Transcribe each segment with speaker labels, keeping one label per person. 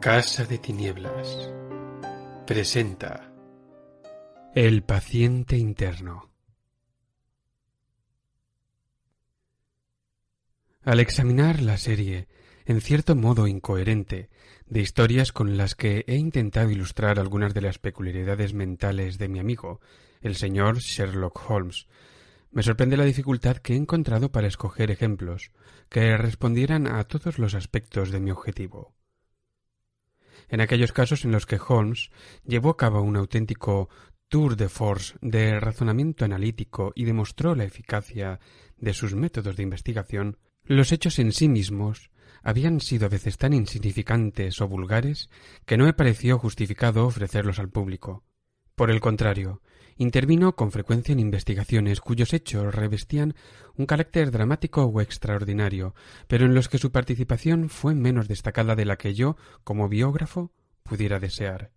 Speaker 1: Casa de Tinieblas presenta El paciente interno. Al examinar la serie, en cierto modo incoherente, de historias con las que he intentado ilustrar algunas de las peculiaridades mentales de mi amigo, el señor Sherlock Holmes, me sorprende la dificultad que he encontrado para escoger ejemplos que respondieran a todos los aspectos de mi objetivo en aquellos casos en los que Holmes llevó a cabo un auténtico tour de force de razonamiento analítico y demostró la eficacia de sus métodos de investigación, los hechos en sí mismos habían sido a veces tan insignificantes o vulgares que no me pareció justificado ofrecerlos al público. Por el contrario, intervino con frecuencia en investigaciones cuyos hechos revestían un carácter dramático o extraordinario, pero en los que su participación fue menos destacada de la que yo, como biógrafo, pudiera desear.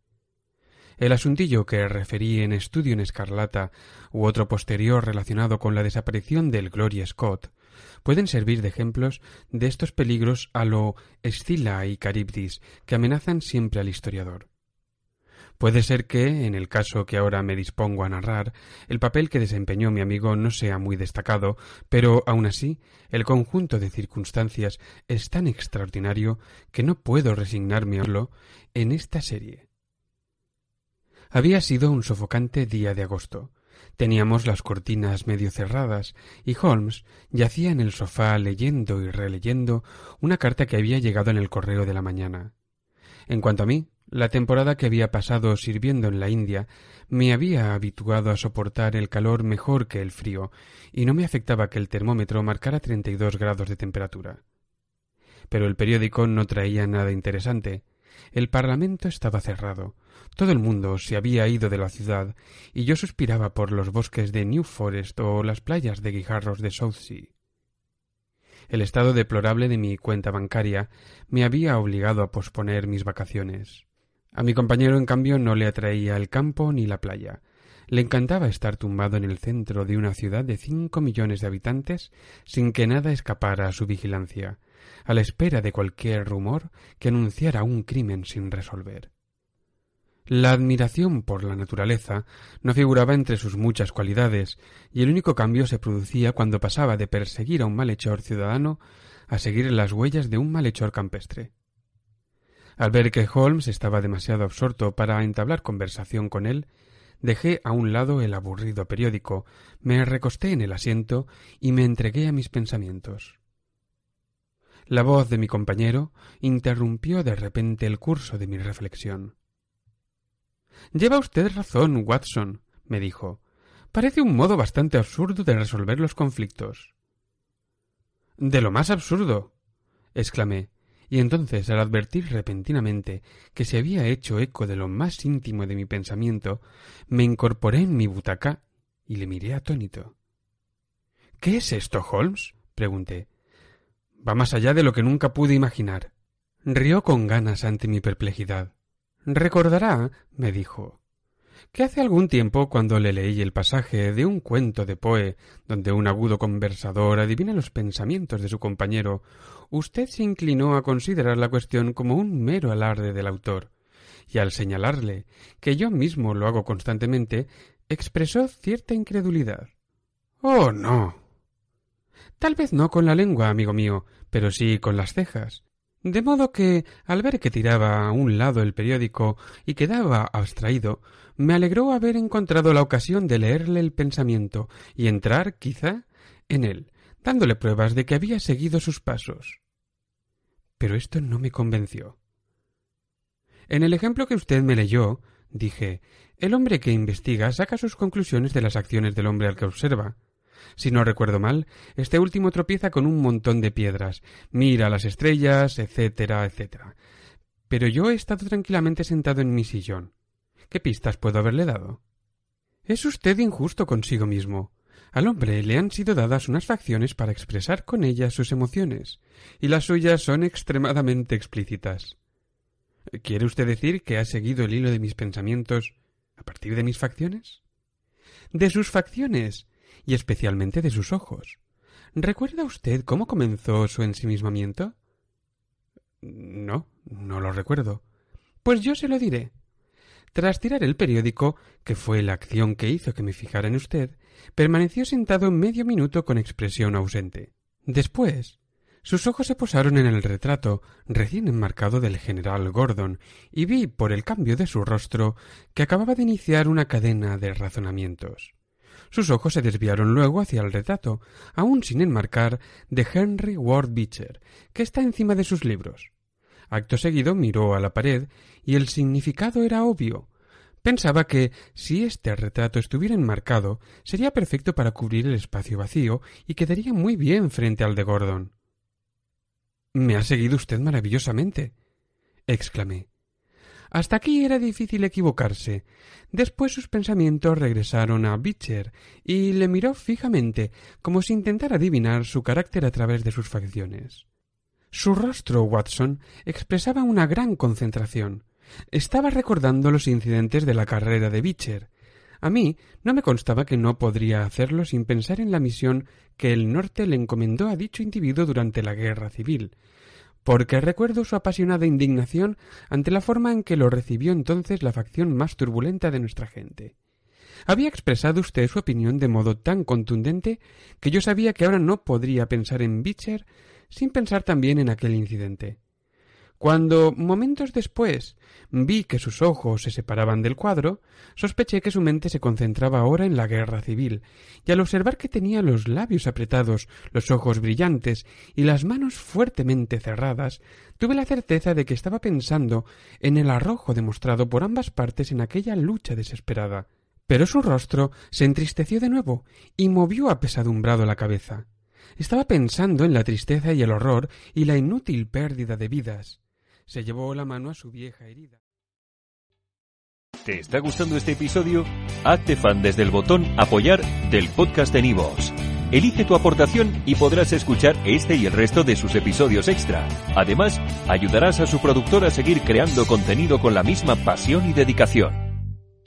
Speaker 1: El asuntillo que referí en Estudio en Escarlata u otro posterior relacionado con la desaparición del Gloria Scott pueden servir de ejemplos de estos peligros a lo Escila y Caribdis que amenazan siempre al historiador. Puede ser que, en el caso que ahora me dispongo a narrar, el papel que desempeñó mi amigo no sea muy destacado, pero aun así el conjunto de circunstancias es tan extraordinario que no puedo resignarme a verlo en esta serie. Había sido un sofocante día de agosto. Teníamos las cortinas medio cerradas y Holmes yacía en el sofá leyendo y releyendo una carta que había llegado en el correo de la mañana. En cuanto a mí, la temporada que había pasado sirviendo en la India me había habituado a soportar el calor mejor que el frío, y no me afectaba que el termómetro marcara treinta y dos grados de temperatura. Pero el periódico no traía nada interesante. El Parlamento estaba cerrado. Todo el mundo se había ido de la ciudad, y yo suspiraba por los bosques de New Forest o las playas de guijarros de Southsea. El estado deplorable de mi cuenta bancaria me había obligado a posponer mis vacaciones. A mi compañero, en cambio, no le atraía el campo ni la playa. Le encantaba estar tumbado en el centro de una ciudad de cinco millones de habitantes sin que nada escapara a su vigilancia, a la espera de cualquier rumor que anunciara un crimen sin resolver. La admiración por la naturaleza no figuraba entre sus muchas cualidades, y el único cambio se producía cuando pasaba de perseguir a un malhechor ciudadano a seguir las huellas de un malhechor campestre. Al ver que Holmes estaba demasiado absorto para entablar conversación con él, dejé a un lado el aburrido periódico, me recosté en el asiento y me entregué a mis pensamientos. La voz de mi compañero interrumpió de repente el curso de mi reflexión. Lleva usted razón, Watson, me dijo. Parece un modo bastante absurdo de resolver los conflictos. De lo más absurdo, exclamé, y entonces al advertir repentinamente que se había hecho eco de lo más íntimo de mi pensamiento, me incorporé en mi butaca y le miré atónito. ¿Qué es esto, Holmes? pregunté. Va más allá de lo que nunca pude imaginar. Rió con ganas ante mi perplejidad. Recordará, me dijo, que hace algún tiempo cuando le leí el pasaje de un cuento de Poe donde un agudo conversador adivina los pensamientos de su compañero, usted se inclinó a considerar la cuestión como un mero alarde del autor, y al señalarle que yo mismo lo hago constantemente, expresó cierta incredulidad. Oh, no. Tal vez no con la lengua, amigo mío, pero sí con las cejas. De modo que, al ver que tiraba a un lado el periódico y quedaba abstraído, me alegró haber encontrado la ocasión de leerle el pensamiento y entrar, quizá, en él, dándole pruebas de que había seguido sus pasos. Pero esto no me convenció. En el ejemplo que usted me leyó, dije, el hombre que investiga saca sus conclusiones de las acciones del hombre al que observa. Si no recuerdo mal, este último tropieza con un montón de piedras, mira las estrellas, etcétera, etcétera. Pero yo he estado tranquilamente sentado en mi sillón. ¿Qué pistas puedo haberle dado? Es usted injusto consigo mismo. Al hombre le han sido dadas unas facciones para expresar con ellas sus emociones, y las suyas son extremadamente explícitas. ¿Quiere usted decir que ha seguido el hilo de mis pensamientos a partir de mis facciones? De sus facciones, y especialmente de sus ojos. ¿Recuerda usted cómo comenzó su ensimismamiento? No, no lo recuerdo. Pues yo se lo diré. Tras tirar el periódico, que fue la acción que hizo que me fijara en usted, permaneció sentado medio minuto con expresión ausente. Después, sus ojos se posaron en el retrato recién enmarcado del general Gordon, y vi por el cambio de su rostro que acababa de iniciar una cadena de razonamientos. Sus ojos se desviaron luego hacia el retrato, aún sin enmarcar, de Henry Ward Beecher, que está encima de sus libros. Acto seguido miró a la pared y el significado era obvio. Pensaba que, si este retrato estuviera enmarcado, sería perfecto para cubrir el espacio vacío y quedaría muy bien frente al de Gordon. Me ha seguido usted maravillosamente, exclamé. Hasta aquí era difícil equivocarse. Después sus pensamientos regresaron a Beecher y le miró fijamente, como si intentara adivinar su carácter a través de sus facciones. Su rostro, Watson, expresaba una gran concentración. Estaba recordando los incidentes de la carrera de Beecher. A mí no me constaba que no podría hacerlo sin pensar en la misión que el norte le encomendó a dicho individuo durante la guerra civil, porque recuerdo su apasionada indignación ante la forma en que lo recibió entonces la facción más turbulenta de nuestra gente. Había expresado usted su opinión de modo tan contundente que yo sabía que ahora no podría pensar en Beecher sin pensar también en aquel incidente. Cuando, momentos después, vi que sus ojos se separaban del cuadro, sospeché que su mente se concentraba ahora en la guerra civil, y al observar que tenía los labios apretados, los ojos brillantes y las manos fuertemente cerradas, tuve la certeza de que estaba pensando en el arrojo demostrado por ambas partes en aquella lucha desesperada. Pero su rostro se entristeció de nuevo y movió apesadumbrado la cabeza. Estaba pensando en la tristeza y el horror y la inútil pérdida de vidas. Se llevó la mano a su vieja herida.
Speaker 2: ¿Te está gustando este episodio? Hazte fan desde el botón Apoyar del podcast de Nivos. Elige tu aportación y podrás escuchar este y el resto de sus episodios extra. Además, ayudarás a su productor a seguir creando contenido con la misma pasión y dedicación.